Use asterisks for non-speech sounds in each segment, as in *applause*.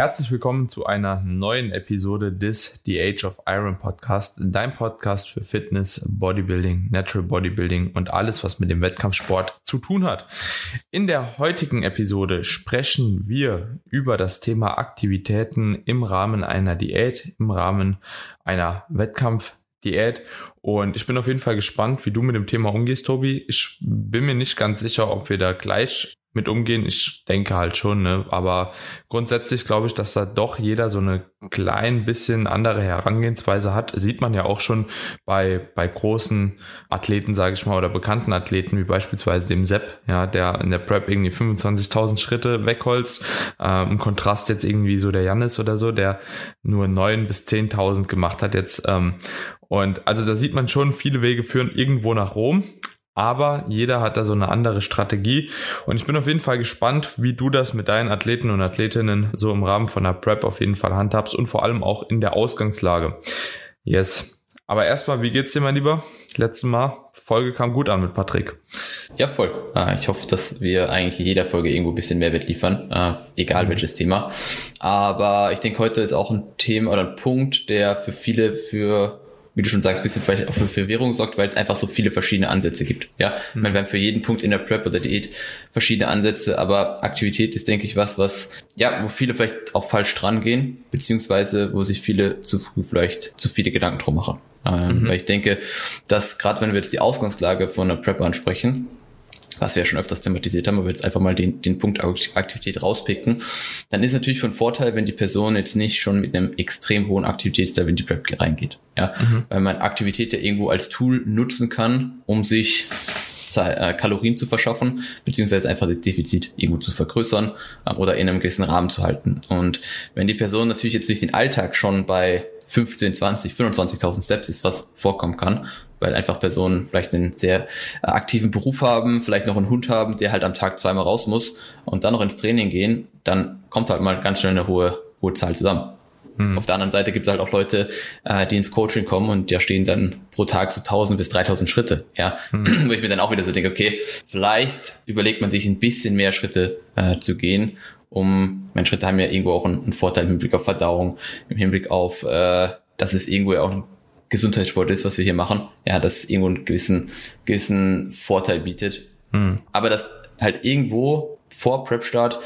Herzlich willkommen zu einer neuen Episode des The Age of Iron Podcast, dein Podcast für Fitness, Bodybuilding, Natural Bodybuilding und alles, was mit dem Wettkampfsport zu tun hat. In der heutigen Episode sprechen wir über das Thema Aktivitäten im Rahmen einer Diät, im Rahmen einer Wettkampfdiät und ich bin auf jeden Fall gespannt, wie du mit dem Thema umgehst, Tobi. Ich bin mir nicht ganz sicher, ob wir da gleich mit umgehen. Ich denke halt schon, ne? aber grundsätzlich glaube ich, dass da doch jeder so eine klein bisschen andere Herangehensweise hat. Sieht man ja auch schon bei, bei großen Athleten, sage ich mal, oder bekannten Athleten, wie beispielsweise dem Sepp, ja, der in der Prep irgendwie 25.000 Schritte wegholzt. Äh, Im Kontrast jetzt irgendwie so der Jannis oder so, der nur neun bis 10.000 gemacht hat jetzt. Ähm, und also da sieht man schon, viele Wege führen irgendwo nach Rom aber jeder hat da so eine andere Strategie und ich bin auf jeden Fall gespannt, wie du das mit deinen Athleten und Athletinnen so im Rahmen von der Prep auf jeden Fall handhabst und vor allem auch in der Ausgangslage. Yes. Aber erstmal, wie geht's dir, mein Lieber? Letztes Mal, Folge kam gut an mit Patrick. Ja, voll. Ah, ich hoffe, dass wir eigentlich in jeder Folge irgendwo ein bisschen Mehrwert liefern, ah, egal mhm. welches Thema. Aber ich denke, heute ist auch ein Thema oder ein Punkt, der für viele für wie du schon sagst, bisschen vielleicht auch für Verwirrung sorgt, weil es einfach so viele verschiedene Ansätze gibt. Ja, mhm. wir haben für jeden Punkt in der Prep oder Diät verschiedene Ansätze, aber Aktivität ist, denke ich, was, was, ja, wo viele vielleicht auch falsch dran gehen, beziehungsweise wo sich viele zu früh vielleicht zu viele Gedanken drum machen. Ähm, mhm. Weil ich denke, dass gerade wenn wir jetzt die Ausgangslage von der Prep ansprechen, was wir ja schon öfters thematisiert haben, aber jetzt einfach mal den, den Punkt Aktivität rauspicken, dann ist natürlich von Vorteil, wenn die Person jetzt nicht schon mit einem extrem hohen Aktivitätslevel in die Prep reingeht. Ja, mhm. weil man Aktivität ja irgendwo als Tool nutzen kann, um sich äh, Kalorien zu verschaffen, beziehungsweise einfach das Defizit irgendwo zu vergrößern äh, oder in einem gewissen Rahmen zu halten. Und wenn die Person natürlich jetzt durch den Alltag schon bei 15, 20, 25.000 Steps ist, was vorkommen kann, weil einfach Personen vielleicht einen sehr äh, aktiven Beruf haben, vielleicht noch einen Hund haben, der halt am Tag zweimal raus muss und dann noch ins Training gehen, dann kommt halt mal ganz schnell eine hohe, hohe Zahl zusammen. Hm. Auf der anderen Seite gibt es halt auch Leute, äh, die ins Coaching kommen und da stehen dann pro Tag so 1000 bis 3000 Schritte, ja, hm. *clears throat* wo ich mir dann auch wieder so denke, okay, vielleicht überlegt man sich ein bisschen mehr Schritte äh, zu gehen, um, meine Schritte haben ja irgendwo auch einen, einen Vorteil im Hinblick auf Verdauung, im Hinblick auf, äh, dass es irgendwo ja auch ein Gesundheitssport ist, was wir hier machen, ja, das irgendwo einen gewissen, gewissen Vorteil bietet. Mhm. Aber das halt irgendwo vor Prep-Start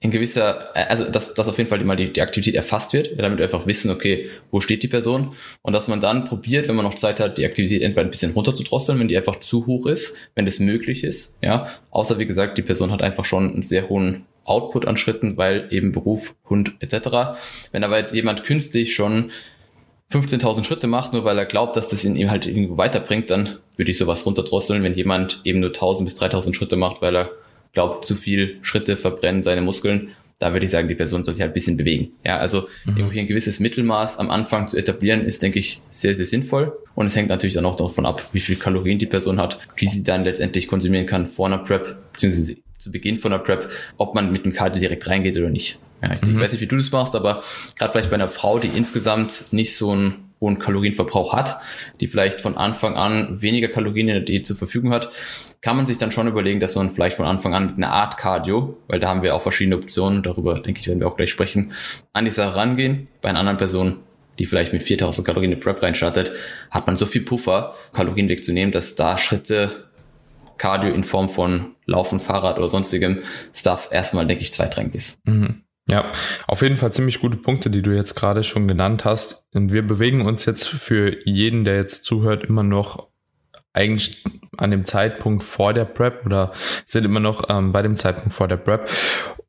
in gewisser, also dass, dass auf jeden Fall mal die, die Aktivität erfasst wird, damit wir einfach wissen, okay, wo steht die Person und dass man dann probiert, wenn man noch Zeit hat, die Aktivität entweder ein bisschen runterzudrosseln, wenn die einfach zu hoch ist, wenn das möglich ist, ja, außer wie gesagt, die Person hat einfach schon einen sehr hohen Output an Schritten, weil eben Beruf, Hund etc. Wenn aber jetzt jemand künstlich schon 15.000 Schritte macht, nur weil er glaubt, dass das ihn ihm halt irgendwo weiterbringt, dann würde ich sowas runterdrosseln. Wenn jemand eben nur 1.000 bis 3.000 Schritte macht, weil er glaubt, zu viel Schritte verbrennen seine Muskeln, da würde ich sagen, die Person soll sich halt ein bisschen bewegen. Ja, also mhm. irgendwie ein gewisses Mittelmaß am Anfang zu etablieren, ist, denke ich, sehr, sehr sinnvoll. Und es hängt natürlich dann auch davon ab, wie viel Kalorien die Person hat, die sie dann letztendlich konsumieren kann vor einer Prep, beziehungsweise zu Beginn von einer Prep, ob man mit dem Cardio direkt reingeht oder nicht. Ja, ich mhm. weiß nicht, wie du das machst, aber gerade vielleicht bei einer Frau, die insgesamt nicht so einen hohen Kalorienverbrauch hat, die vielleicht von Anfang an weniger Kalorien in der Diät zur Verfügung hat, kann man sich dann schon überlegen, dass man vielleicht von Anfang an mit einer Art Cardio, weil da haben wir auch verschiedene Optionen, darüber denke ich, werden wir auch gleich sprechen, an die Sache rangehen. Bei einer anderen Person, die vielleicht mit 4000 Kalorien in Prep reinstartet, hat man so viel Puffer, Kalorien wegzunehmen, dass da Schritte Cardio in Form von Laufen, Fahrrad oder sonstigem Stuff erstmal, denke ich, zweitrangig ist. Mhm. Ja, auf jeden Fall ziemlich gute Punkte, die du jetzt gerade schon genannt hast. Und wir bewegen uns jetzt für jeden, der jetzt zuhört, immer noch eigentlich an dem Zeitpunkt vor der Prep oder sind immer noch ähm, bei dem Zeitpunkt vor der Prep,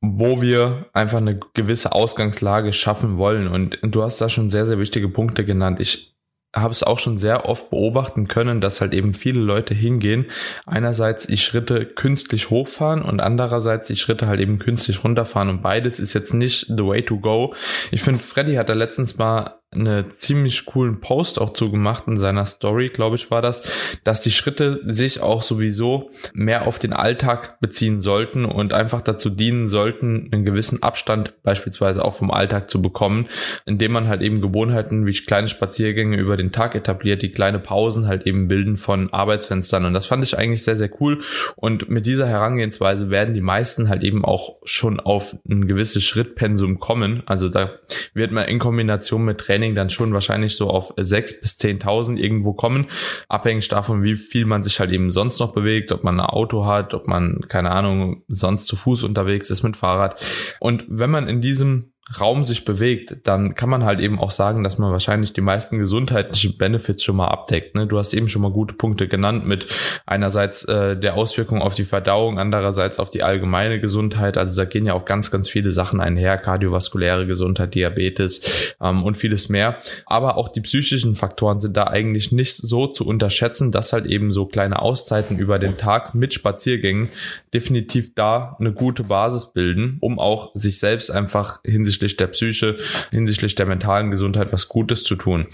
wo wir einfach eine gewisse Ausgangslage schaffen wollen. Und du hast da schon sehr, sehr wichtige Punkte genannt. Ich habe es auch schon sehr oft beobachten können, dass halt eben viele Leute hingehen, einerseits die Schritte künstlich hochfahren und andererseits die Schritte halt eben künstlich runterfahren und beides ist jetzt nicht the way to go. Ich finde, Freddy hat da letztens mal eine ziemlich coolen Post auch zugemacht in seiner Story, glaube ich, war das, dass die Schritte sich auch sowieso mehr auf den Alltag beziehen sollten und einfach dazu dienen sollten, einen gewissen Abstand beispielsweise auch vom Alltag zu bekommen, indem man halt eben Gewohnheiten wie kleine Spaziergänge über den Tag etabliert, die kleine Pausen halt eben bilden von Arbeitsfenstern. Und das fand ich eigentlich sehr, sehr cool. Und mit dieser Herangehensweise werden die meisten halt eben auch schon auf ein gewisses Schrittpensum kommen. Also da wird man in Kombination mit Training dann schon wahrscheinlich so auf 6.000 bis 10.000 irgendwo kommen, abhängig davon, wie viel man sich halt eben sonst noch bewegt, ob man ein Auto hat, ob man, keine Ahnung, sonst zu Fuß unterwegs ist mit Fahrrad. Und wenn man in diesem Raum sich bewegt, dann kann man halt eben auch sagen, dass man wahrscheinlich die meisten gesundheitlichen Benefits schon mal abdeckt. Ne? Du hast eben schon mal gute Punkte genannt mit einerseits äh, der Auswirkung auf die Verdauung, andererseits auf die allgemeine Gesundheit. Also da gehen ja auch ganz, ganz viele Sachen einher, kardiovaskuläre Gesundheit, Diabetes ähm, und vieles mehr. Aber auch die psychischen Faktoren sind da eigentlich nicht so zu unterschätzen, dass halt eben so kleine Auszeiten über den Tag mit Spaziergängen definitiv da eine gute Basis bilden, um auch sich selbst einfach hinsichtlich hinsichtlich der Psyche, hinsichtlich der mentalen Gesundheit was Gutes zu tun.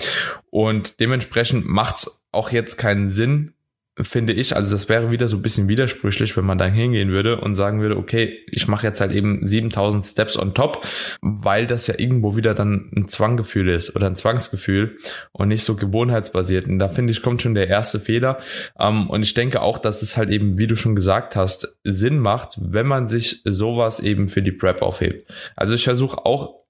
Und dementsprechend macht es auch jetzt keinen Sinn, finde ich, also das wäre wieder so ein bisschen widersprüchlich, wenn man dann hingehen würde und sagen würde, okay, ich mache jetzt halt eben 7000 Steps on top, weil das ja irgendwo wieder dann ein Zwanggefühl ist oder ein Zwangsgefühl und nicht so gewohnheitsbasiert. Und da finde ich, kommt schon der erste Fehler. Ähm, und ich denke auch, dass es halt eben, wie du schon gesagt hast, Sinn macht, wenn man sich sowas eben für die Prep aufhebt. Also ich versuche auch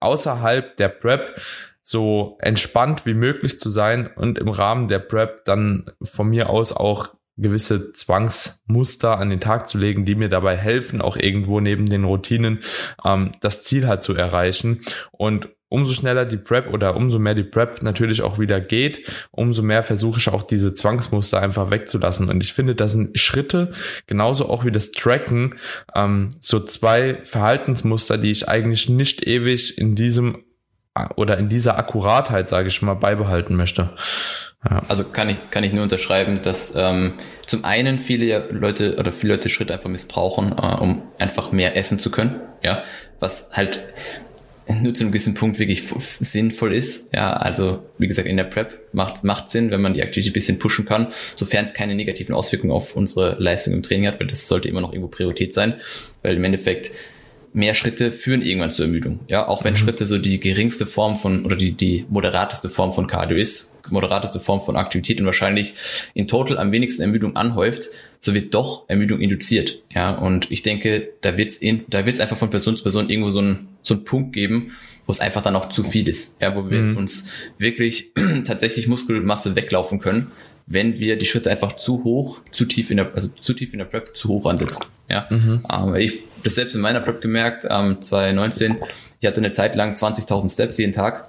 außerhalb der Prep so entspannt wie möglich zu sein und im Rahmen der Prep dann von mir aus auch gewisse Zwangsmuster an den Tag zu legen, die mir dabei helfen, auch irgendwo neben den Routinen ähm, das Ziel halt zu erreichen. Und umso schneller die Prep oder umso mehr die Prep natürlich auch wieder geht, umso mehr versuche ich auch diese Zwangsmuster einfach wegzulassen. Und ich finde, das sind Schritte, genauso auch wie das Tracken, ähm, so zwei Verhaltensmuster, die ich eigentlich nicht ewig in diesem oder in dieser Akkuratheit, sage ich mal, beibehalten möchte. Ja. Also kann ich, kann ich nur unterschreiben, dass ähm, zum einen viele Leute oder viele Leute Schritte einfach missbrauchen, äh, um einfach mehr essen zu können, ja, was halt nur zu einem gewissen Punkt wirklich sinnvoll ist. Ja, also wie gesagt, in der Prep macht, macht Sinn, wenn man die Aktivität ein bisschen pushen kann, sofern es keine negativen Auswirkungen auf unsere Leistung im Training hat, weil das sollte immer noch irgendwo Priorität sein, weil im Endeffekt mehr Schritte führen irgendwann zur Ermüdung. Ja, auch wenn mhm. Schritte so die geringste Form von oder die, die moderateste Form von Cardio ist, moderateste Form von Aktivität und wahrscheinlich in total am wenigsten Ermüdung anhäuft, so wird doch Ermüdung induziert. Ja, und ich denke, da wird's in, da wird's einfach von Person zu Person irgendwo so ein so ein Punkt geben, wo es einfach dann auch zu viel ist. Ja, wo wir mhm. uns wirklich *clears throat* tatsächlich Muskelmasse weglaufen können, wenn wir die Schritte einfach zu hoch, zu tief in der, also zu tief in der Prep, zu hoch ansetzen. Ja, mhm. ähm, ich das selbst in meiner Prep gemerkt, ähm, 2019, ich hatte eine Zeit lang 20.000 Steps jeden Tag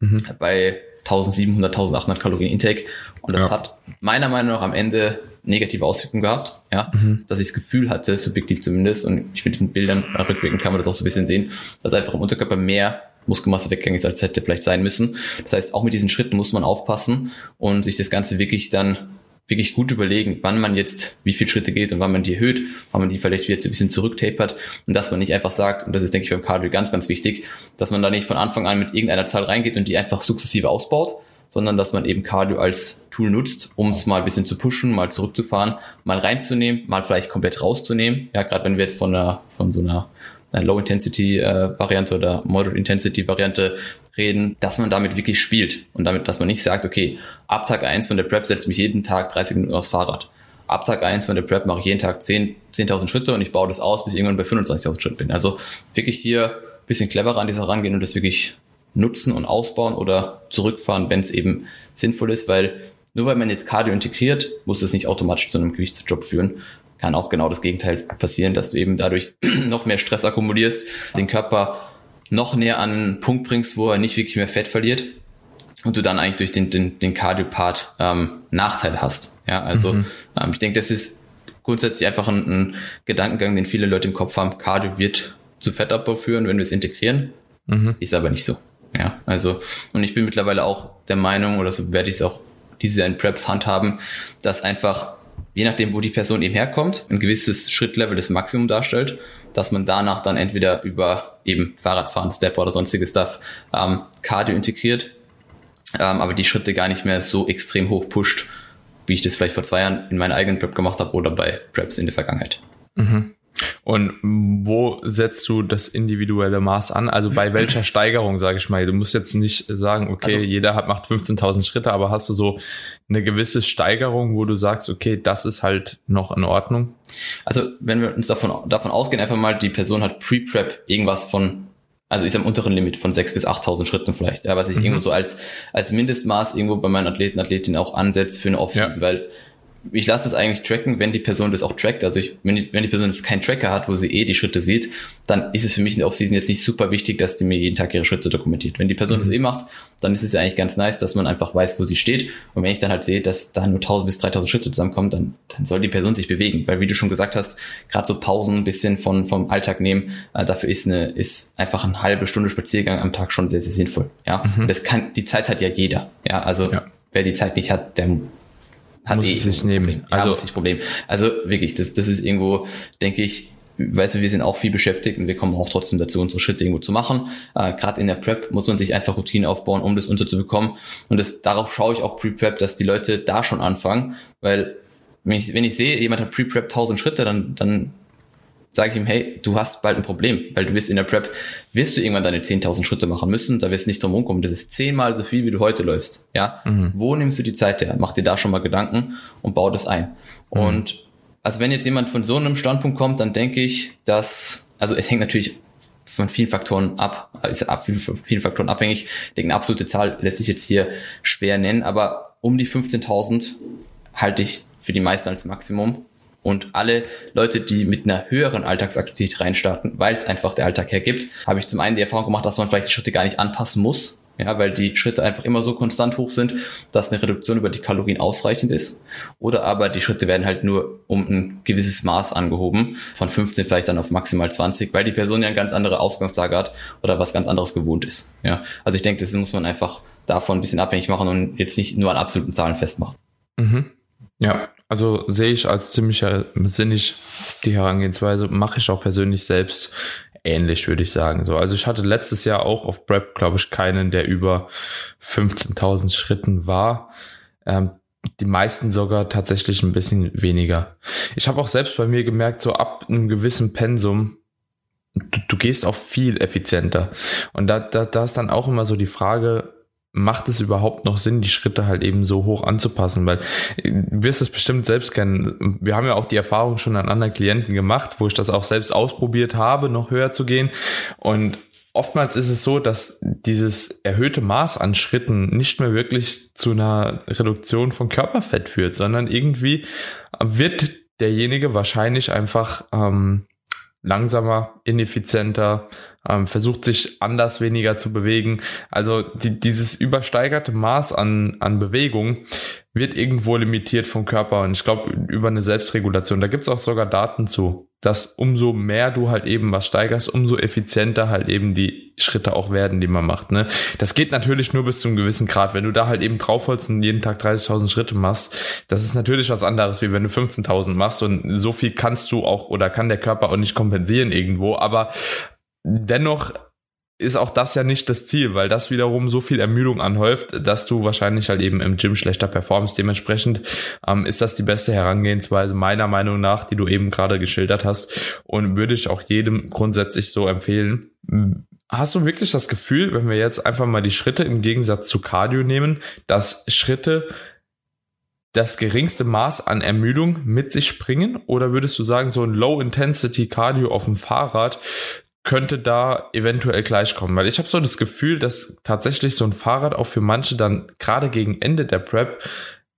mhm. bei 1700, 1800 Kalorien Intake und das ja. hat meiner Meinung nach am Ende negative Auswirkungen gehabt, ja, mhm. dass ich das Gefühl hatte, subjektiv zumindest, und ich finde in Bildern rückwirkend kann man das auch so ein bisschen sehen, dass einfach im Unterkörper mehr Muskelmasse weggegangen ist, als hätte vielleicht sein müssen. Das heißt, auch mit diesen Schritten muss man aufpassen und sich das Ganze wirklich dann wirklich gut überlegen, wann man jetzt wie viele Schritte geht und wann man die erhöht, wann man die vielleicht wieder ein bisschen zurücktapert und dass man nicht einfach sagt, und das ist, denke ich, beim Cardio ganz, ganz wichtig, dass man da nicht von Anfang an mit irgendeiner Zahl reingeht und die einfach sukzessive ausbaut, sondern dass man eben Cardio als Tool nutzt, um es mal ein bisschen zu pushen, mal zurückzufahren, mal reinzunehmen, mal vielleicht komplett rauszunehmen. Ja, gerade wenn wir jetzt von einer, von so einer Low-Intensity-Variante oder Moderate-Intensity-Variante reden, dass man damit wirklich spielt und damit, dass man nicht sagt, okay, ab Tag eins von der Prep setze mich jeden Tag 30 Minuten aufs Fahrrad. Ab Tag eins von der Prep mache ich jeden Tag 10.000 10 Schritte und ich baue das aus, bis ich irgendwann bei 25.000 Schritten bin. Also wirklich hier ein bisschen cleverer an dieser rangehen und das wirklich nutzen und ausbauen oder zurückfahren, wenn es eben sinnvoll ist, weil nur weil man jetzt Cardio integriert, muss das nicht automatisch zu einem Gewichtsjob führen. Kann auch genau das Gegenteil passieren, dass du eben dadurch *clears throat* noch mehr Stress akkumulierst, den Körper noch näher an einen Punkt bringst, wo er nicht wirklich mehr Fett verliert und du dann eigentlich durch den, den, den Cardio-Part ähm, Nachteil hast. Ja, also mhm. ähm, ich denke, das ist grundsätzlich einfach ein, ein Gedankengang, den viele Leute im Kopf haben. Cardio wird zu Fettabbau führen, wenn wir es integrieren. Mhm. Ist aber nicht so. Ja, also, und ich bin mittlerweile auch der Meinung, oder so werde ich es auch dieses Jahr in Preps handhaben, dass einfach je nachdem, wo die Person eben herkommt, ein gewisses Schrittlevel des Maximum darstellt, dass man danach dann entweder über eben Fahrradfahren, Step oder sonstige Stuff ähm, Cardio integriert, ähm, aber die Schritte gar nicht mehr so extrem hoch pusht, wie ich das vielleicht vor zwei Jahren in meiner eigenen Prep gemacht habe oder bei Preps in der Vergangenheit. Mhm. Und wo setzt du das individuelle Maß an? Also bei welcher *laughs* Steigerung, sage ich mal? Du musst jetzt nicht sagen, okay, also, jeder hat, macht 15.000 Schritte, aber hast du so eine gewisse Steigerung, wo du sagst, okay, das ist halt noch in Ordnung? Also wenn wir uns davon, davon ausgehen, einfach mal, die Person hat Pre-Prep irgendwas von also ist am unteren Limit von 6.000 bis 8.000 Schritten vielleicht, ja, was ich mhm. irgendwo so als, als Mindestmaß irgendwo bei meinen Athleten, Athletinnen auch ansetze für eine Offseason, ja. weil ich lasse es eigentlich tracken, wenn die Person das auch trackt. Also ich, wenn, die, wenn die Person jetzt keinen Tracker hat, wo sie eh die Schritte sieht, dann ist es für mich in der Offseason jetzt nicht super wichtig, dass die mir jeden Tag ihre Schritte dokumentiert. Wenn die Person mhm. das eh macht, dann ist es ja eigentlich ganz nice, dass man einfach weiß, wo sie steht. Und wenn ich dann halt sehe, dass da nur 1000 bis 3000 Schritte zusammenkommen, dann, dann soll die Person sich bewegen. Weil wie du schon gesagt hast, gerade so Pausen ein bisschen von, vom Alltag nehmen, äh, dafür ist eine, ist einfach eine halbe Stunde Spaziergang am Tag schon sehr, sehr sinnvoll. Ja, mhm. das kann, die Zeit hat ja jeder. Ja, also ja. wer die Zeit nicht hat, der hat muss eh es sich nehmen. Problem. Also, ja, muss sich Problem. Also wirklich, das, das ist irgendwo, denke ich, weißt du, wir sind auch viel beschäftigt und wir kommen auch trotzdem dazu, unsere Schritte irgendwo zu machen. Äh, Gerade in der Prep muss man sich einfach Routinen aufbauen, um das unterzubekommen. Und das, darauf schaue ich auch Pre-Prep, dass die Leute da schon anfangen, weil wenn ich, wenn ich sehe, jemand hat Pre-Prep 1000 Schritte, dann, dann sage ich ihm, hey, du hast bald ein Problem, weil du wirst in der Prep, wirst du irgendwann deine 10.000 Schritte machen müssen, da wirst du nicht drum rumkommen. Das ist zehnmal so viel, wie du heute läufst. Ja, mhm. wo nimmst du die Zeit her? Mach dir da schon mal Gedanken und bau das ein. Mhm. Und also wenn jetzt jemand von so einem Standpunkt kommt, dann denke ich, dass, also es hängt natürlich von vielen Faktoren ab, ist ab von vielen Faktoren abhängig. Ich denke, eine absolute Zahl lässt sich jetzt hier schwer nennen, aber um die 15.000 halte ich für die meisten als Maximum. Und alle Leute, die mit einer höheren Alltagsaktivität reinstarten, weil es einfach der Alltag hergibt, habe ich zum einen die Erfahrung gemacht, dass man vielleicht die Schritte gar nicht anpassen muss. Ja, weil die Schritte einfach immer so konstant hoch sind, dass eine Reduktion über die Kalorien ausreichend ist. Oder aber die Schritte werden halt nur um ein gewisses Maß angehoben, von 15 vielleicht dann auf maximal 20, weil die Person ja eine ganz andere Ausgangslage hat oder was ganz anderes gewohnt ist. Ja, also ich denke, das muss man einfach davon ein bisschen abhängig machen und jetzt nicht nur an absoluten Zahlen festmachen. Mhm. Ja, also sehe ich als ziemlich sinnig die Herangehensweise, mache ich auch persönlich selbst ähnlich, würde ich sagen. So, also ich hatte letztes Jahr auch auf Prep, glaube ich, keinen, der über 15.000 Schritten war. Ähm, die meisten sogar tatsächlich ein bisschen weniger. Ich habe auch selbst bei mir gemerkt, so ab einem gewissen Pensum, du, du gehst auch viel effizienter. Und da, da, da ist dann auch immer so die Frage, macht es überhaupt noch Sinn, die Schritte halt eben so hoch anzupassen? Weil äh, du wirst es bestimmt selbst kennen. Wir haben ja auch die Erfahrung schon an anderen Klienten gemacht, wo ich das auch selbst ausprobiert habe, noch höher zu gehen. Und oftmals ist es so, dass dieses erhöhte Maß an Schritten nicht mehr wirklich zu einer Reduktion von Körperfett führt, sondern irgendwie wird derjenige wahrscheinlich einfach ähm, langsamer, ineffizienter, ähm, versucht sich anders weniger zu bewegen. Also die, dieses übersteigerte Maß an, an Bewegung wird irgendwo limitiert vom Körper und ich glaube über eine Selbstregulation. Da gibt's auch sogar Daten zu, dass umso mehr du halt eben was steigerst, umso effizienter halt eben die Schritte auch werden, die man macht. Ne? Das geht natürlich nur bis zu einem gewissen Grad. Wenn du da halt eben draufholst und jeden Tag 30.000 Schritte machst, das ist natürlich was anderes, wie wenn du 15.000 machst und so viel kannst du auch oder kann der Körper auch nicht kompensieren irgendwo. Aber dennoch ist auch das ja nicht das Ziel, weil das wiederum so viel Ermüdung anhäuft, dass du wahrscheinlich halt eben im Gym schlechter performst. Dementsprechend ähm, ist das die beste Herangehensweise meiner Meinung nach, die du eben gerade geschildert hast und würde ich auch jedem grundsätzlich so empfehlen. Hast du wirklich das Gefühl, wenn wir jetzt einfach mal die Schritte im Gegensatz zu Cardio nehmen, dass Schritte das geringste Maß an Ermüdung mit sich bringen? Oder würdest du sagen, so ein Low-Intensity-Cardio auf dem Fahrrad könnte da eventuell gleichkommen. Weil ich habe so das Gefühl, dass tatsächlich so ein Fahrrad auch für manche dann gerade gegen Ende der Prep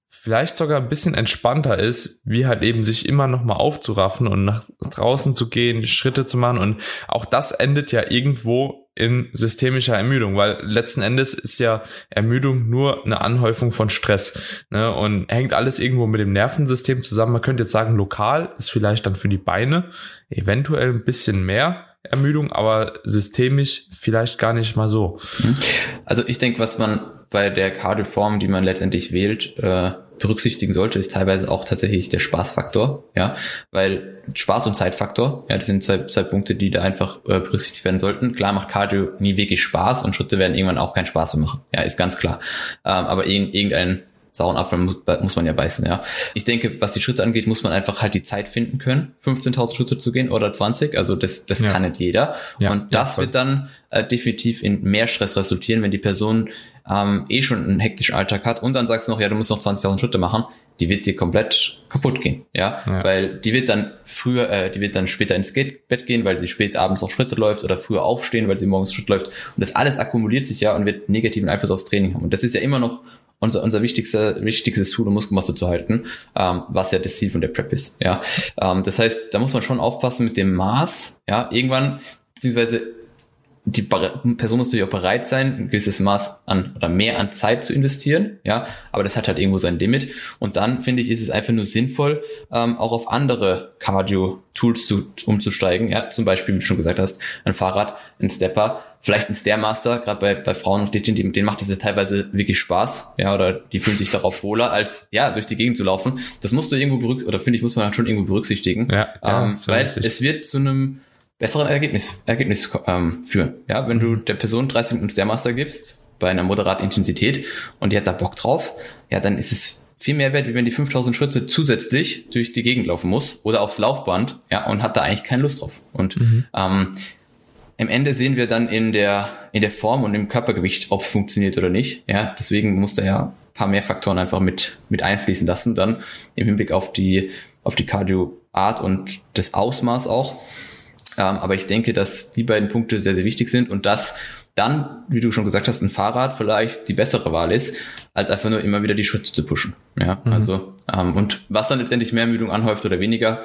vielleicht sogar ein bisschen entspannter ist, wie halt eben sich immer noch mal aufzuraffen und nach draußen zu gehen, Schritte zu machen und auch das endet ja irgendwo in systemischer Ermüdung, weil letzten Endes ist ja Ermüdung nur eine Anhäufung von Stress ne? und hängt alles irgendwo mit dem Nervensystem zusammen. Man könnte jetzt sagen, lokal ist vielleicht dann für die Beine eventuell ein bisschen mehr, Ermüdung, aber systemisch vielleicht gar nicht mal so. Mhm. Also ich denke, was man bei der Cardioform, die man letztendlich wählt, äh, berücksichtigen sollte, ist teilweise auch tatsächlich der Spaßfaktor, ja, weil Spaß und Zeitfaktor, ja, das sind zwei, zwei Punkte, die da einfach äh, berücksichtigt werden sollten. Klar macht Cardio nie wirklich Spaß und Schritte werden irgendwann auch keinen Spaß mehr machen, ja, ist ganz klar. Ähm, aber irgendein sauren Apfel muss man ja beißen, ja. Ich denke, was die Schritte angeht, muss man einfach halt die Zeit finden können, 15.000 Schritte zu gehen oder 20. Also das, das ja. kann nicht jeder. Ja, und das ja, wird dann äh, definitiv in mehr Stress resultieren, wenn die Person ähm, eh schon einen hektischen Alltag hat und dann sagst du noch, ja, du musst noch 20.000 Schritte machen. Die wird dir komplett kaputt gehen, ja? weil die wird dann früher, äh, die wird dann später ins Bett gehen, weil sie spät abends noch Schritte läuft oder früher aufstehen, weil sie morgens Schritt läuft und das alles akkumuliert sich ja und wird negativen Einfluss aufs Training haben und das ist ja immer noch unser, unser wichtigster, wichtigstes Tool, um Muskelmasse zu halten, ähm, was ja das Ziel von der Prep ist. Ja, ähm, das heißt, da muss man schon aufpassen mit dem Maß. Ja, irgendwann beziehungsweise die Person muss natürlich auch bereit sein, ein gewisses Maß an oder mehr an Zeit zu investieren, ja, aber das hat halt irgendwo sein Limit. Und dann finde ich, ist es einfach nur sinnvoll, ähm, auch auf andere Cardio-Tools zu, umzusteigen, ja, zum Beispiel, wie du schon gesagt hast, ein Fahrrad, ein Stepper, vielleicht ein Stairmaster, gerade bei, bei Frauen und Mädchen, denen macht das ja teilweise wirklich Spaß, ja, oder die fühlen sich darauf wohler, als ja, durch die Gegend zu laufen. Das musst du irgendwo berücksichtigen, oder finde ich, muss man halt schon irgendwo berücksichtigen. Ja, ja ähm, weil richtig. es wird zu einem besseren Ergebnis, Ergebnis ähm, führen. Ja, wenn du der Person 30 Minuten Stairmaster gibst, bei einer moderaten Intensität und die hat da Bock drauf, ja, dann ist es viel mehr wert, wie wenn die 5000 Schritte zusätzlich durch die Gegend laufen muss oder aufs Laufband, ja, und hat da eigentlich keine Lust drauf. Und mhm. ähm, im Ende sehen wir dann in der, in der Form und im Körpergewicht, ob es funktioniert oder nicht. Ja, deswegen muss da ja ein paar mehr Faktoren einfach mit, mit einfließen lassen, dann im Hinblick auf die, auf die Cardio-Art und das Ausmaß auch. Ähm, aber ich denke, dass die beiden Punkte sehr, sehr wichtig sind und dass dann, wie du schon gesagt hast, ein Fahrrad vielleicht die bessere Wahl ist, als einfach nur immer wieder die Schritte zu pushen. Ja, mhm. also, ähm, und was dann letztendlich mehr Ermüdung anhäuft oder weniger,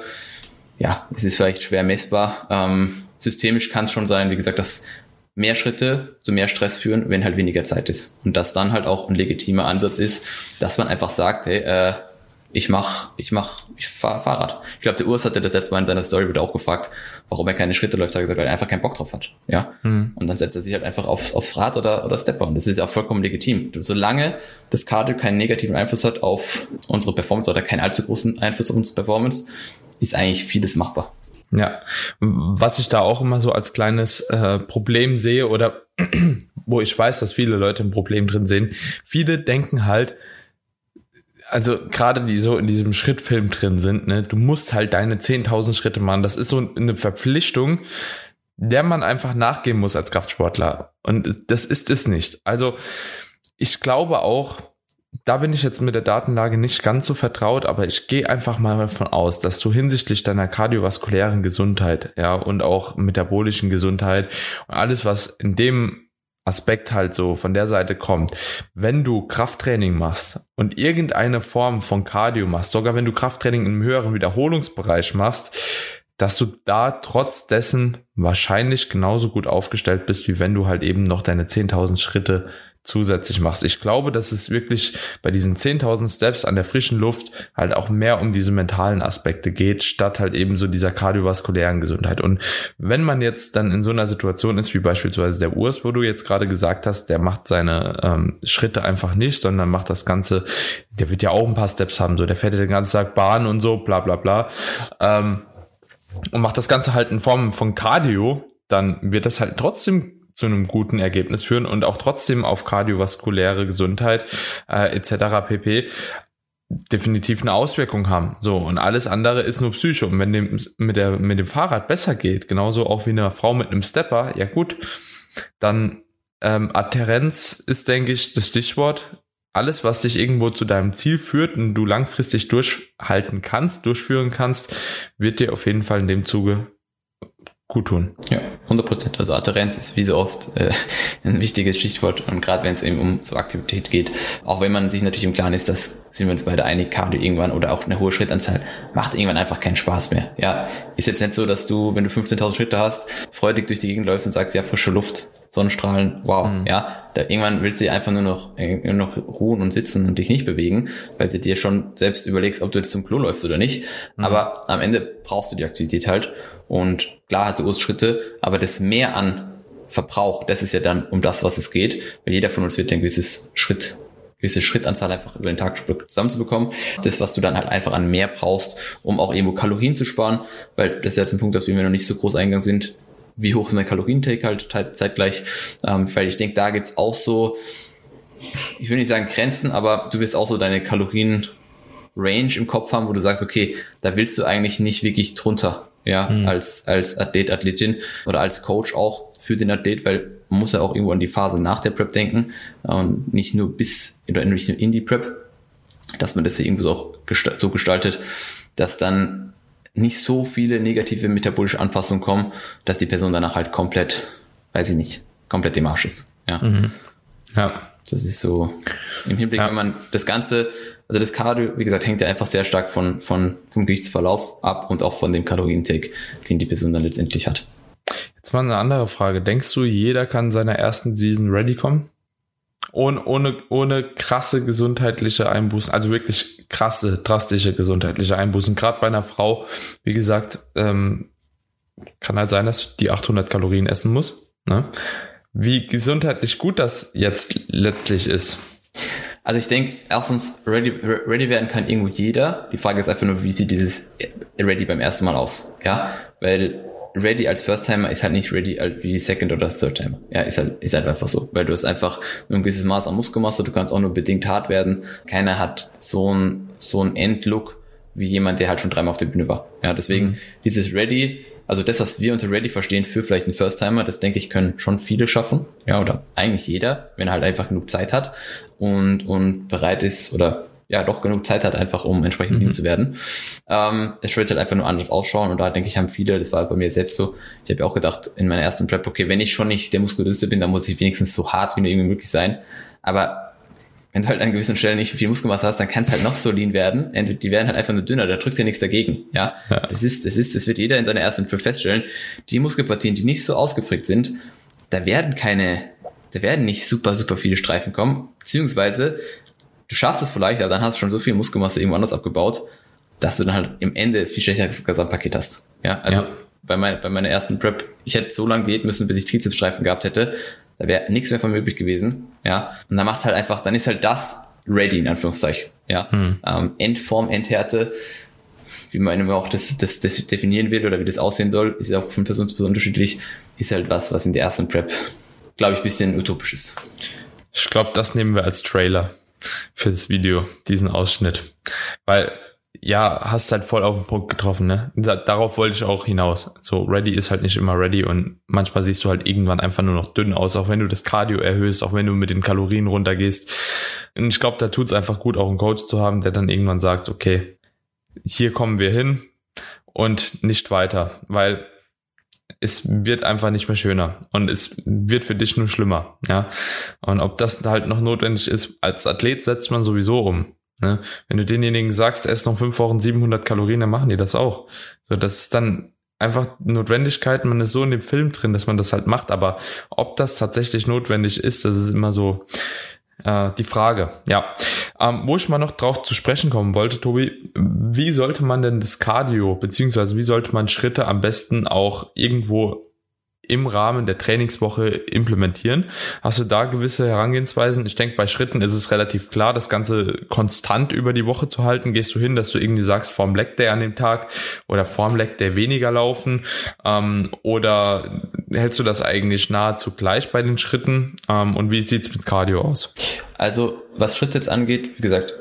ja, es ist vielleicht schwer messbar. Ähm, systemisch kann es schon sein, wie gesagt, dass mehr Schritte zu mehr Stress führen, wenn halt weniger Zeit ist. Und dass dann halt auch ein legitimer Ansatz ist, dass man einfach sagt, hey, äh, ich mach, ich mach, ich fahre Fahrrad. Ich glaube, der Urs hatte das letzte Mal in seiner Story wieder auch gefragt, warum er keine Schritte läuft. Er hat gesagt, weil er einfach keinen Bock drauf hat. Ja. Mhm. Und dann setzt er sich halt einfach aufs, aufs Rad oder, oder Stepper. Und das ist auch vollkommen legitim. Solange das Cardio keinen negativen Einfluss hat auf unsere Performance oder keinen allzu großen Einfluss auf unsere Performance, ist eigentlich vieles machbar. Ja, was ich da auch immer so als kleines äh, Problem sehe oder *clears throat* wo ich weiß, dass viele Leute ein Problem drin sehen, viele denken halt, also gerade die so in diesem Schrittfilm drin sind, ne, du musst halt deine 10.000 Schritte machen. Das ist so eine Verpflichtung, der man einfach nachgehen muss als Kraftsportler. Und das ist es nicht. Also ich glaube auch, da bin ich jetzt mit der Datenlage nicht ganz so vertraut, aber ich gehe einfach mal davon aus, dass du hinsichtlich deiner kardiovaskulären Gesundheit, ja, und auch metabolischen Gesundheit und alles, was in dem Aspekt halt so von der Seite kommt. Wenn du Krafttraining machst und irgendeine Form von Cardio machst, sogar wenn du Krafttraining im höheren Wiederholungsbereich machst, dass du da trotz dessen wahrscheinlich genauso gut aufgestellt bist, wie wenn du halt eben noch deine 10.000 Schritte zusätzlich machst. Ich glaube, dass es wirklich bei diesen 10.000 Steps an der frischen Luft halt auch mehr um diese mentalen Aspekte geht, statt halt eben so dieser kardiovaskulären Gesundheit. Und wenn man jetzt dann in so einer Situation ist, wie beispielsweise der Urs, wo du jetzt gerade gesagt hast, der macht seine ähm, Schritte einfach nicht, sondern macht das Ganze, der wird ja auch ein paar Steps haben, so der fährt ja den ganzen Tag Bahn und so, bla bla bla. Ähm, und macht das Ganze halt in Form von Cardio, dann wird das halt trotzdem zu einem guten Ergebnis führen und auch trotzdem auf kardiovaskuläre Gesundheit äh, etc. pp definitiv eine Auswirkung haben. So, und alles andere ist nur Psyche. Und wenn dem mit, der, mit dem Fahrrad besser geht, genauso auch wie eine Frau mit einem Stepper, ja gut, dann ähm, Adherenz ist, denke ich, das Stichwort. Alles, was dich irgendwo zu deinem Ziel führt und du langfristig durchhalten kannst, durchführen kannst, wird dir auf jeden Fall in dem Zuge gut tun. Ja, 100 Prozent. Also Adherenz ist wie so oft äh, *laughs* ein wichtiges Stichwort und gerade wenn es eben um so Aktivität geht, auch wenn man sich natürlich im Klaren ist, dass sind wir uns beide einig, Cardio irgendwann oder auch eine hohe Schrittanzahl macht irgendwann einfach keinen Spaß mehr. Ja, ist jetzt nicht so, dass du, wenn du 15.000 Schritte hast, freudig durch die Gegend läufst und sagst, ja, frische Luft, Sonnenstrahlen, wow, mhm. ja, da irgendwann willst du einfach nur noch, nur noch ruhen und sitzen und dich nicht bewegen, weil du dir schon selbst überlegst, ob du jetzt zum Klo läufst oder nicht. Mhm. Aber am Ende brauchst du die Aktivität halt und klar hat sie Schritte, aber das mehr an Verbrauch, das ist ja dann um das, was es geht, weil jeder von uns wird ein gewisses Schritt gewisse Schrittanzahl einfach über den Tag zusammenzubekommen. Das, was du dann halt einfach an mehr brauchst, um auch irgendwo Kalorien zu sparen, weil das ist jetzt ein Punkt, auf den wir noch nicht so groß eingegangen sind. Wie hoch ist mein Kalorientake halt zeitgleich? Ähm, weil ich denke, da gibt's auch so, ich will nicht sagen Grenzen, aber du wirst auch so deine Kalorien Range im Kopf haben, wo du sagst, okay, da willst du eigentlich nicht wirklich drunter, ja, mhm. als, als Athlet, Athletin oder als Coach auch für den Athlet, weil man muss ja auch irgendwo an die Phase nach der Prep denken und nicht nur bis, oder nicht nur in die Prep, dass man das ja irgendwo auch so gestaltet, dass dann nicht so viele negative metabolische Anpassungen kommen, dass die Person danach halt komplett, weiß ich nicht, komplett im Arsch ist. Ja. Mhm. Ja. Das ist so im Hinblick, ja. wenn man das Ganze also das Cardio, wie gesagt, hängt ja einfach sehr stark von, von, vom Gewichtsverlauf ab und auch von dem Kalorientake, den die Person dann letztendlich hat. Jetzt mal eine andere Frage. Denkst du, jeder kann seiner ersten Season ready kommen? Ohne, ohne, ohne krasse gesundheitliche Einbußen, also wirklich krasse, drastische gesundheitliche Einbußen. Gerade bei einer Frau, wie gesagt, ähm, kann halt sein, dass die 800 Kalorien essen muss. Ne? Wie gesundheitlich gut das jetzt letztlich ist. Also ich denke, erstens, ready, ready werden kann irgendwo jeder. Die Frage ist einfach nur, wie sieht dieses Ready beim ersten Mal aus? Ja, weil Ready als First-Timer ist halt nicht ready wie Second- oder Third-Timer. Ja, ist halt, ist halt einfach so. Weil du hast einfach ein gewisses Maß an Muskelmasse, du kannst auch nur bedingt hart werden. Keiner hat so ein, so ein Endlook wie jemand, der halt schon dreimal auf der Bühne war. Ja, deswegen mhm. dieses Ready also das, was wir unter Ready verstehen für vielleicht einen First-Timer, das denke ich, können schon viele schaffen. Ja, oder eigentlich jeder, wenn er halt einfach genug Zeit hat und, und bereit ist oder ja doch genug Zeit hat, einfach um entsprechend mhm. zu werden. Ähm, es wird halt einfach nur anders ausschauen und da denke ich, haben viele, das war bei mir selbst so, ich habe ja auch gedacht in meiner ersten Prep, okay, wenn ich schon nicht der muskulöste bin, dann muss ich wenigstens so hart wie nur irgendwie möglich sein. Aber wenn du halt an gewissen Stellen nicht viel Muskelmasse hast, dann kann es halt noch so lean werden. Die werden halt einfach nur dünner, da drückt ja nichts dagegen. Ja, ja. es ist, es ist, es wird jeder in seiner ersten Prep feststellen. Die Muskelpartien, die nicht so ausgeprägt sind, da werden keine, da werden nicht super, super viele Streifen kommen. Beziehungsweise, du schaffst es vielleicht, aber dann hast du schon so viel Muskelmasse irgendwo anders abgebaut, dass du dann halt im Ende viel schlechteres Gesamtpaket hast. Ja, also ja. bei, mein, bei meiner ersten Prep, ich hätte so lange diät müssen, bis ich Trizepsstreifen gehabt hätte. Da wäre nichts mehr von möglich gewesen. Ja. Und dann macht halt einfach, dann ist halt das ready, in Anführungszeichen. Ja. Hm. Ähm, Endform, Endhärte, wie man immer auch das, das, das definieren will oder wie das aussehen soll, ist auch von Person zu Person unterschiedlich, ist halt was, was in der ersten Prep, glaube ich, ein bisschen utopisch ist. Ich glaube, das nehmen wir als Trailer für das Video, diesen Ausschnitt. Weil ja, hast halt voll auf den Punkt getroffen, ne? darauf wollte ich auch hinaus. So, ready ist halt nicht immer ready und manchmal siehst du halt irgendwann einfach nur noch dünn aus, auch wenn du das Cardio erhöhst, auch wenn du mit den Kalorien runtergehst. Und ich glaube, da tut es einfach gut, auch einen Coach zu haben, der dann irgendwann sagt, okay, hier kommen wir hin und nicht weiter, weil es wird einfach nicht mehr schöner und es wird für dich nur schlimmer, ja. Und ob das halt noch notwendig ist, als Athlet setzt man sowieso um. Ne? Wenn du denjenigen sagst, ess noch fünf Wochen 700 Kalorien, dann machen die das auch. So, das ist dann einfach Notwendigkeit. Man ist so in dem Film drin, dass man das halt macht. Aber ob das tatsächlich notwendig ist, das ist immer so äh, die Frage. Ja, ähm, wo ich mal noch drauf zu sprechen kommen wollte, Tobi, wie sollte man denn das Cardio beziehungsweise wie sollte man Schritte am besten auch irgendwo im Rahmen der Trainingswoche implementieren? Hast du da gewisse Herangehensweisen? Ich denke, bei Schritten ist es relativ klar, das Ganze konstant über die Woche zu halten. Gehst du hin, dass du irgendwie sagst, vorm Leg Day an dem Tag oder vorm Leg Day weniger laufen? Ähm, oder hältst du das eigentlich nahezu gleich bei den Schritten? Ähm, und wie sieht's mit Cardio aus? Also, was Schritte jetzt angeht, wie gesagt,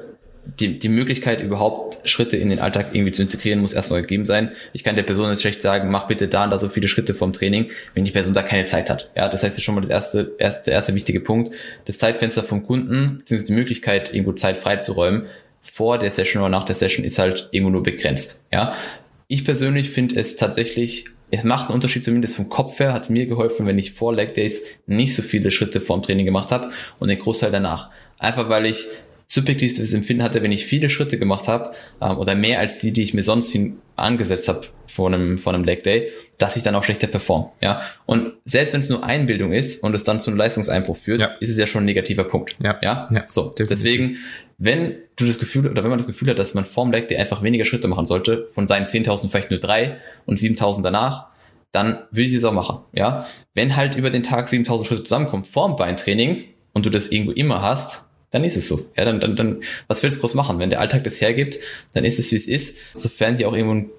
die, die Möglichkeit überhaupt Schritte in den Alltag irgendwie zu integrieren, muss erstmal gegeben sein. Ich kann der Person jetzt schlecht sagen, mach bitte da und da so viele Schritte vom Training, wenn die Person da keine Zeit hat. Ja, das heißt, das ist schon mal das erste, erste, der erste wichtige Punkt. Das Zeitfenster vom Kunden, beziehungsweise die Möglichkeit, irgendwo Zeit freizuräumen, vor der Session oder nach der Session ist halt irgendwo nur begrenzt. Ja, ich persönlich finde es tatsächlich es macht einen Unterschied, zumindest vom Kopf her, hat mir geholfen, wenn ich vor Leg Days nicht so viele Schritte vorm Training gemacht habe und den Großteil danach. Einfach weil ich subjektives Empfinden hatte, wenn ich viele Schritte gemacht habe ähm, oder mehr als die, die ich mir sonst hin angesetzt habe vor einem, vor einem Leg Day, dass ich dann auch schlechter perform. Ja? Und selbst wenn es nur Einbildung ist und es dann zu einem Leistungseinbruch führt, ja. ist es ja schon ein negativer Punkt. Ja. Ja? ja so, definitiv. deswegen, wenn du das Gefühl, oder wenn man das Gefühl hat, dass man vorm Leg Day einfach weniger Schritte machen sollte, von seinen 10.000 vielleicht nur drei und 7.000 danach, dann würde ich es auch machen. Ja? Wenn halt über den Tag 7.000 Schritte zusammenkommen vorm Beintraining und du das irgendwo immer hast, dann ist es so. Ja, dann, dann, dann, was willst du groß machen? Wenn der Alltag das hergibt, dann ist es, wie es ist. Sofern die auch irgendwo ein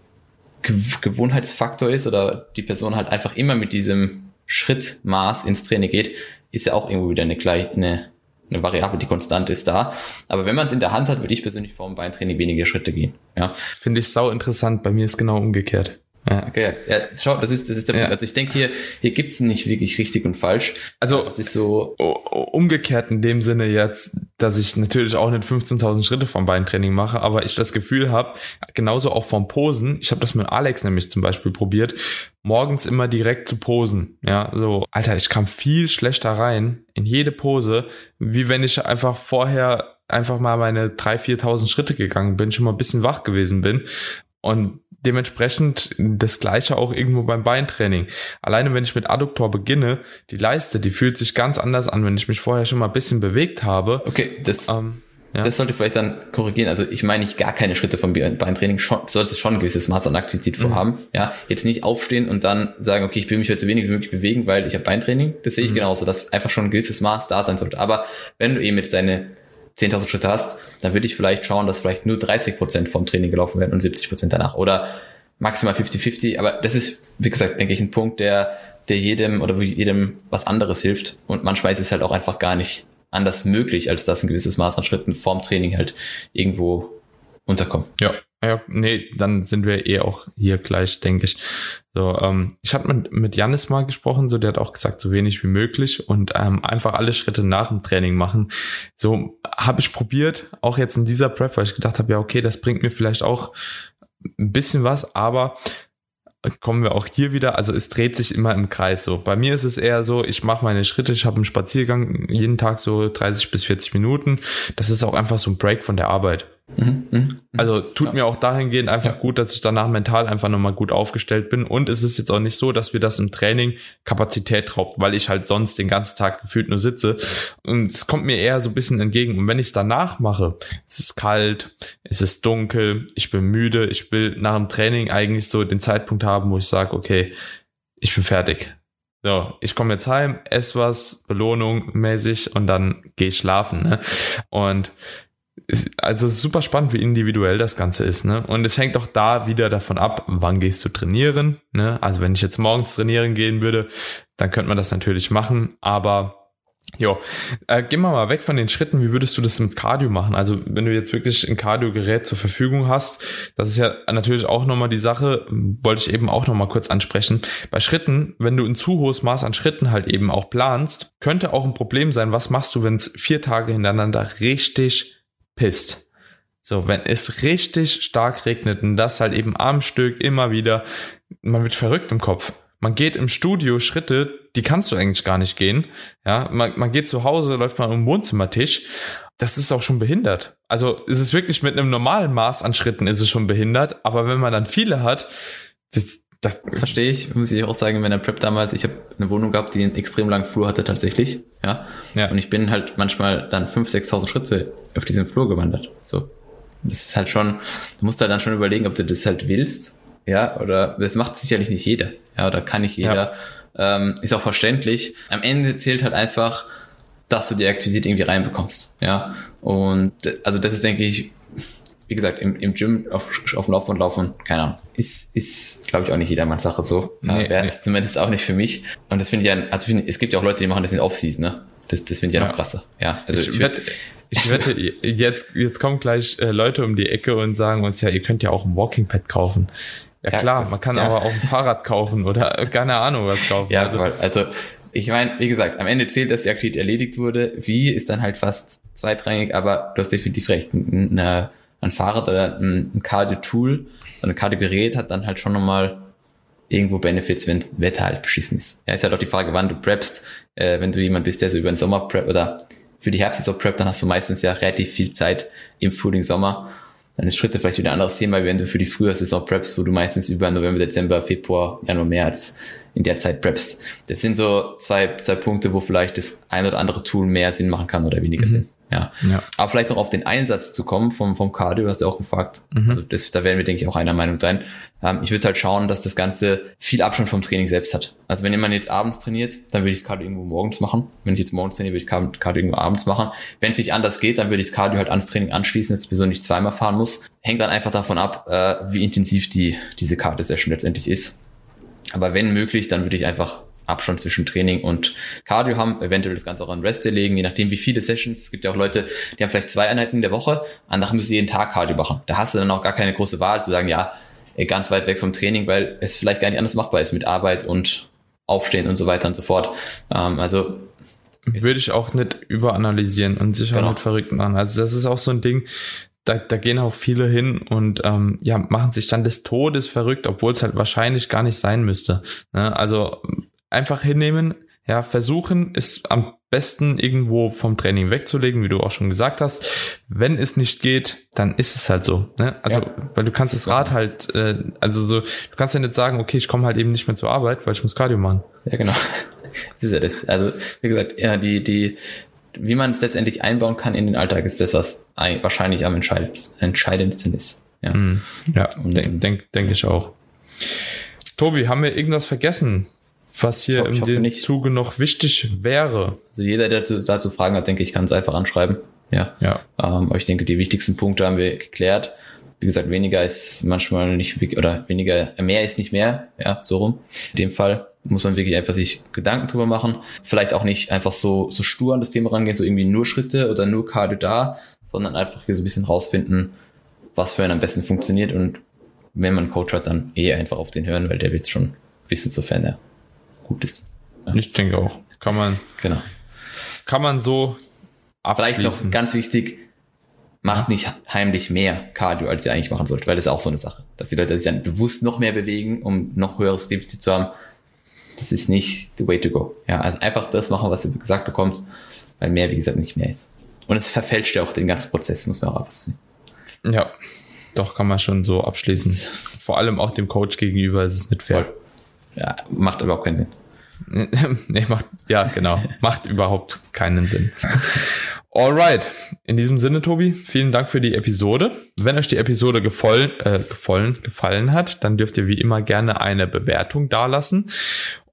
Gewohnheitsfaktor ist oder die Person halt einfach immer mit diesem Schrittmaß ins Training geht, ist ja auch irgendwo wieder eine, eine, eine Variable, die konstant ist da. Aber wenn man es in der Hand hat, würde ich persönlich vor dem Beintraining weniger Schritte gehen. Ja. Finde ich sau interessant. Bei mir ist genau umgekehrt. Ja. Okay, ja, schau, das ist, das ist der ja. Punkt. Also ich denke hier, hier gibt's nicht wirklich richtig und falsch. Also das ist so umgekehrt in dem Sinne jetzt, dass ich natürlich auch nicht 15.000 Schritte vom Beintraining mache, aber ich das Gefühl habe, genauso auch vom Posen. Ich habe das mit Alex nämlich zum Beispiel probiert, morgens immer direkt zu posen. Ja, so Alter, ich kam viel schlechter rein in jede Pose, wie wenn ich einfach vorher einfach mal meine 3.000, 4.000 Schritte gegangen bin, schon mal ein bisschen wach gewesen bin. Und dementsprechend das gleiche auch irgendwo beim Beintraining. Alleine wenn ich mit Adduktor beginne, die Leiste, die fühlt sich ganz anders an, wenn ich mich vorher schon mal ein bisschen bewegt habe. Okay, das, ähm, ja. das sollte vielleicht dann korrigieren. Also ich meine nicht gar keine Schritte vom Beintraining, schon, sollte schon ein gewisses Maß an Aktivität mhm. vorhaben. Ja, jetzt nicht aufstehen und dann sagen, okay, ich will mich heute so wenig wie möglich bewegen, weil ich habe Beintraining. Das sehe ich mhm. genauso, dass einfach schon ein gewisses Maß da sein sollte. Aber wenn du eben jetzt deine 10.000 Schritte hast, dann würde ich vielleicht schauen, dass vielleicht nur 30 Prozent vom Training gelaufen werden und 70 Prozent danach. Oder maximal 50-50. Aber das ist, wie gesagt, denke ich, ein Punkt, der, der jedem oder jedem was anderes hilft. Und manchmal ist es halt auch einfach gar nicht anders möglich, als dass ein gewisses Maß an Schritten vorm Training halt irgendwo unterkommen. Ja. Ja, nee, dann sind wir eh auch hier gleich, denke ich. So, ähm, ich habe mit, mit Janis mal gesprochen, so der hat auch gesagt, so wenig wie möglich und ähm, einfach alle Schritte nach dem Training machen. So habe ich probiert, auch jetzt in dieser Prep, weil ich gedacht habe, ja, okay, das bringt mir vielleicht auch ein bisschen was, aber kommen wir auch hier wieder, also es dreht sich immer im Kreis so. Bei mir ist es eher so, ich mache meine Schritte, ich habe einen Spaziergang jeden Tag so 30 bis 40 Minuten. Das ist auch einfach so ein Break von der Arbeit. Mhm, mhm, also tut ja. mir auch dahingehend einfach ja. gut, dass ich danach mental einfach nochmal gut aufgestellt bin. Und es ist jetzt auch nicht so, dass wir das im Training Kapazität raubt, weil ich halt sonst den ganzen Tag gefühlt nur sitze. Und es kommt mir eher so ein bisschen entgegen. Und wenn ich es danach mache, es ist kalt, es ist dunkel, ich bin müde, ich will nach dem Training eigentlich so den Zeitpunkt haben, wo ich sage, okay, ich bin fertig. So, ich komme jetzt heim, esse was, Belohnung mäßig und dann gehe ich schlafen. Ne? Und ist, also super spannend, wie individuell das Ganze ist, ne? Und es hängt auch da wieder davon ab, wann gehst du trainieren, ne? Also wenn ich jetzt morgens trainieren gehen würde, dann könnte man das natürlich machen, aber Jo, äh, gehen wir mal weg von den Schritten. Wie würdest du das mit Cardio machen? Also wenn du jetzt wirklich ein Cardio-Gerät zur Verfügung hast, das ist ja natürlich auch nochmal die Sache, wollte ich eben auch nochmal kurz ansprechen. Bei Schritten, wenn du ein zu hohes Maß an Schritten halt eben auch planst, könnte auch ein Problem sein. Was machst du, wenn es vier Tage hintereinander richtig pisst. So, wenn es richtig stark regnet und das halt eben am Stück immer wieder, man wird verrückt im Kopf. Man geht im Studio Schritte, die kannst du eigentlich gar nicht gehen. Ja, man, man geht zu Hause, läuft mal um Wohnzimmertisch. Das ist auch schon behindert. Also ist es wirklich mit einem normalen Maß an Schritten ist es schon behindert, aber wenn man dann viele hat, das, das verstehe ich, muss ich auch sagen, in meiner Prep damals, ich habe eine Wohnung gehabt, die einen extrem langen Flur hatte tatsächlich, ja. ja. Und ich bin halt manchmal dann 5.000, 6.000 Schritte auf diesem Flur gewandert. So. Das ist halt schon, du musst halt dann schon überlegen, ob du das halt willst, ja, oder das macht sicherlich nicht jeder, ja, oder kann nicht jeder. Ja. Ähm, ist auch verständlich. Am Ende zählt halt einfach, dass du die Aktivität irgendwie reinbekommst, ja. Und also das ist, denke ich, wie gesagt, im, im Gym auf, auf dem Laufband laufen, keine Ahnung. Ist, ist glaube ich, auch nicht jedermanns Sache so. Nee, Wäre nee. zumindest auch nicht für mich. Und das finde ich ja, also find, es gibt ja auch Leute, die machen das in Off-Season, ne? Das, das finde ich ja, ja, noch krasser. Ja, also ich, ich wette, ich wette, jetzt, jetzt kommen gleich äh, Leute um die Ecke und sagen uns ja, ihr könnt ja auch ein Walking Pad kaufen. Ja, ja klar, das, man kann ja. aber auch ein Fahrrad kaufen oder keine Ahnung was kaufen. Ja, also, voll. also ich meine, wie gesagt, am Ende zählt, dass die Aktivität erledigt wurde. Wie ist dann halt fast zweitrangig, aber du hast definitiv recht. Eine ein Fahrrad oder ein, ein Cardio-Tool, ein Cardio-Gerät hat dann halt schon nochmal irgendwo Benefits, wenn Wetter halt beschissen ist. Ja, ist halt auch die Frage, wann du preppst. Äh, wenn du jemand bist, der so über den Sommer prep oder für die Herbstsaison preppt, dann hast du meistens ja relativ viel Zeit im Frühling, Sommer. Dann ist Schritte vielleicht wieder ein anderes Thema, wenn du für die Frühjahrssaison preppst, wo du meistens über November, Dezember, Februar, Januar, März in der Zeit preppst. Das sind so zwei, zwei Punkte, wo vielleicht das ein oder andere Tool mehr Sinn machen kann oder weniger mhm. Sinn. Ja. Ja. Aber vielleicht noch auf den Einsatz zu kommen vom, vom Cardio, hast du auch gefragt. Mhm. Also das, da werden wir, denke ich, auch einer Meinung sein. Ähm, ich würde halt schauen, dass das Ganze viel Abstand vom Training selbst hat. Also wenn jemand jetzt abends trainiert, dann würde ich das Cardio irgendwo morgens machen. Wenn ich jetzt morgens trainiere, würde ich Cardio irgendwo abends machen. Wenn es nicht anders geht, dann würde ich das Cardio halt ans Training anschließen, dass die Person nicht zweimal fahren muss. Hängt dann einfach davon ab, äh, wie intensiv die, diese Cardio-Session letztendlich ist. Aber wenn möglich, dann würde ich einfach Abstand zwischen Training und Cardio haben, eventuell das Ganze auch an Rest legen, je nachdem wie viele Sessions. Es gibt ja auch Leute, die haben vielleicht zwei Einheiten in der Woche, andere müssen jeden Tag Cardio machen. Da hast du dann auch gar keine große Wahl zu sagen, ja, ey, ganz weit weg vom Training, weil es vielleicht gar nicht anders machbar ist mit Arbeit und Aufstehen und so weiter und so fort. Ähm, also Würde ich auch nicht überanalysieren und sicher Genau. nicht verrückt machen. Also das ist auch so ein Ding, da, da gehen auch viele hin und ähm, ja, machen sich dann des Todes verrückt, obwohl es halt wahrscheinlich gar nicht sein müsste. Ne? Also einfach hinnehmen, ja, versuchen, es am besten irgendwo vom Training wegzulegen, wie du auch schon gesagt hast. Wenn es nicht geht, dann ist es halt so. Ne? Also, Ja. weil du kannst das Rad halt, äh, also so, du kannst ja nicht sagen, okay, ich komme halt eben nicht mehr zur Arbeit, weil ich muss Cardio machen. Ja, genau. Das ist ja das. Also, wie gesagt, ja, die, die, wie man es letztendlich einbauen kann in den Alltag, ist das, was ein- wahrscheinlich am entscheidendsten, ist. Ja. Mhm. Ja, denke denk, denk ich auch. Tobi, haben wir irgendwas vergessen, was hier Ich nicht. Zuge noch wichtig wäre? Also jeder, der dazu, dazu Fragen hat, denke ich, kann es einfach anschreiben. Ja. Ja. Ähm, aber ich denke, die wichtigsten Punkte haben wir geklärt. Wie gesagt, weniger ist manchmal nicht, oder weniger, mehr ist nicht mehr. Ja, so rum. In dem Fall muss man wirklich einfach sich Gedanken drüber machen. Vielleicht auch nicht einfach so, so stur an das Thema rangehen, so irgendwie nur Schritte oder nur Cardio da, sondern einfach hier so ein bisschen rausfinden, was für einen am besten funktioniert und wenn man einen Coach hat, dann eh einfach auf den hören, weil der wird schon wissen, sofern er gut ist. Ja, Ich denke auch. Kann man, genau. kann man so Vielleicht noch abschließen. ganz wichtig, macht nicht heimlich mehr Cardio, als ihr eigentlich machen sollt, weil das ist auch so eine Sache. Dass die Leute sich dann bewusst noch mehr bewegen, um noch höheres Defizit zu haben. Das ist nicht the way to go. Ja, also einfach das machen, was ihr gesagt bekommt, weil mehr, wie gesagt, nicht mehr ist. Und es verfälscht ja auch den ganzen Prozess, muss man auch einfach sehen. Ja, doch kann man schon so abschließen. Vor allem auch dem Coach gegenüber ist es nicht fair. Ja, macht überhaupt keinen Sinn. *laughs* nee, macht, ja, genau. macht überhaupt keinen Sinn. Alright. In diesem Sinne, Tobi, vielen Dank für die Episode. Wenn euch die Episode gefallen, äh, gefallen, gefallen hat, dann dürft ihr wie immer gerne eine Bewertung dalassen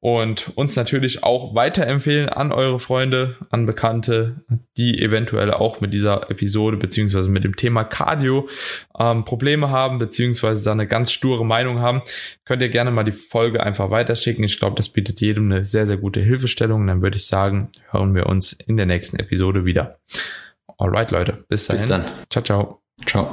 und uns natürlich auch weiterempfehlen an eure Freunde, an Bekannte, die eventuell auch mit dieser Episode beziehungsweise mit dem Thema Cardio ähm, Probleme haben, beziehungsweise da eine ganz sture Meinung haben, könnt ihr gerne mal die Folge einfach weiterschicken. Ich glaube, das bietet jedem eine sehr, sehr gute Hilfestellung. Dann würde ich sagen, hören wir uns in der nächsten Episode wieder. Alright, Leute. Bis dahin. Bis dann. Ciao, ciao. Ciao.